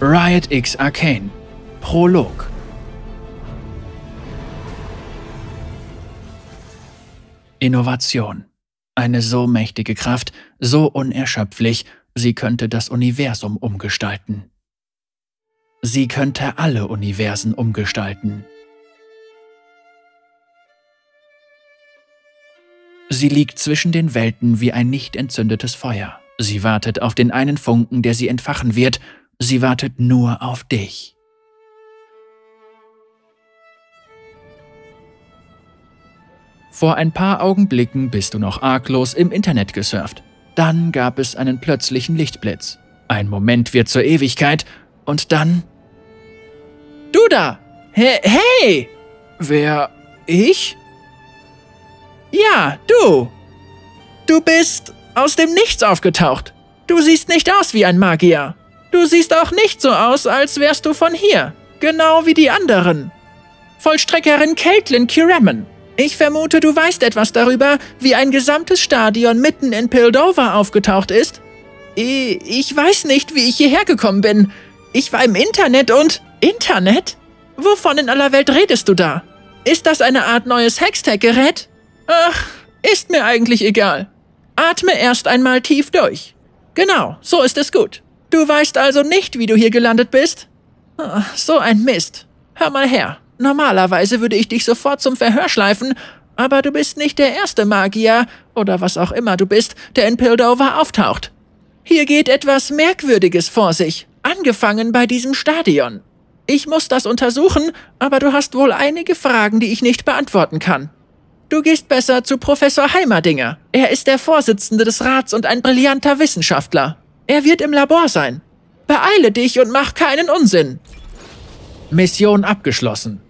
Riot X Arcane Prolog Innovation. Eine so mächtige Kraft, so unerschöpflich, sie könnte das Universum umgestalten. Sie könnte alle Universen umgestalten. Sie liegt zwischen den Welten wie ein nicht entzündetes Feuer. Sie wartet auf den einen Funken, der sie entfachen wird. Sie wartet nur auf dich. Vor ein paar Augenblicken bist du noch arglos im Internet gesurft. Dann gab es einen plötzlichen Lichtblitz. Ein Moment wird zur Ewigkeit und dann... Du da! Hey! hey! Wer? Ich? Ja, du! Du bist aus dem Nichts aufgetaucht. Du siehst nicht aus wie ein Magier. Du siehst auch nicht so aus, als wärst du von hier. Genau wie die anderen. Vollstreckerin Caitlin Kiraman. Ich vermute, du weißt etwas darüber, wie ein gesamtes Stadion mitten in Pildover aufgetaucht ist. Ich weiß nicht, wie ich hierher gekommen bin. Ich war im Internet und... Internet? Wovon in aller Welt redest du da? Ist das eine Art neues Hextech-Gerät? Ach, ist mir eigentlich egal. Atme erst einmal tief durch. Genau, so ist es gut. Du weißt also nicht, wie du hier gelandet bist? Ach, so ein Mist. Hör mal her. Normalerweise würde ich dich sofort zum Verhör schleifen, aber du bist nicht der erste Magier, oder was auch immer du bist, der in Pildover auftaucht. Hier geht etwas Merkwürdiges vor sich, angefangen bei diesem Stadion. Ich muss das untersuchen, aber du hast wohl einige Fragen, die ich nicht beantworten kann. Du gehst besser zu Professor Heimerdinger. Er ist der Vorsitzende des Rats und ein brillanter Wissenschaftler. Er wird im Labor sein. Beeile dich und mach keinen Unsinn. Mission abgeschlossen.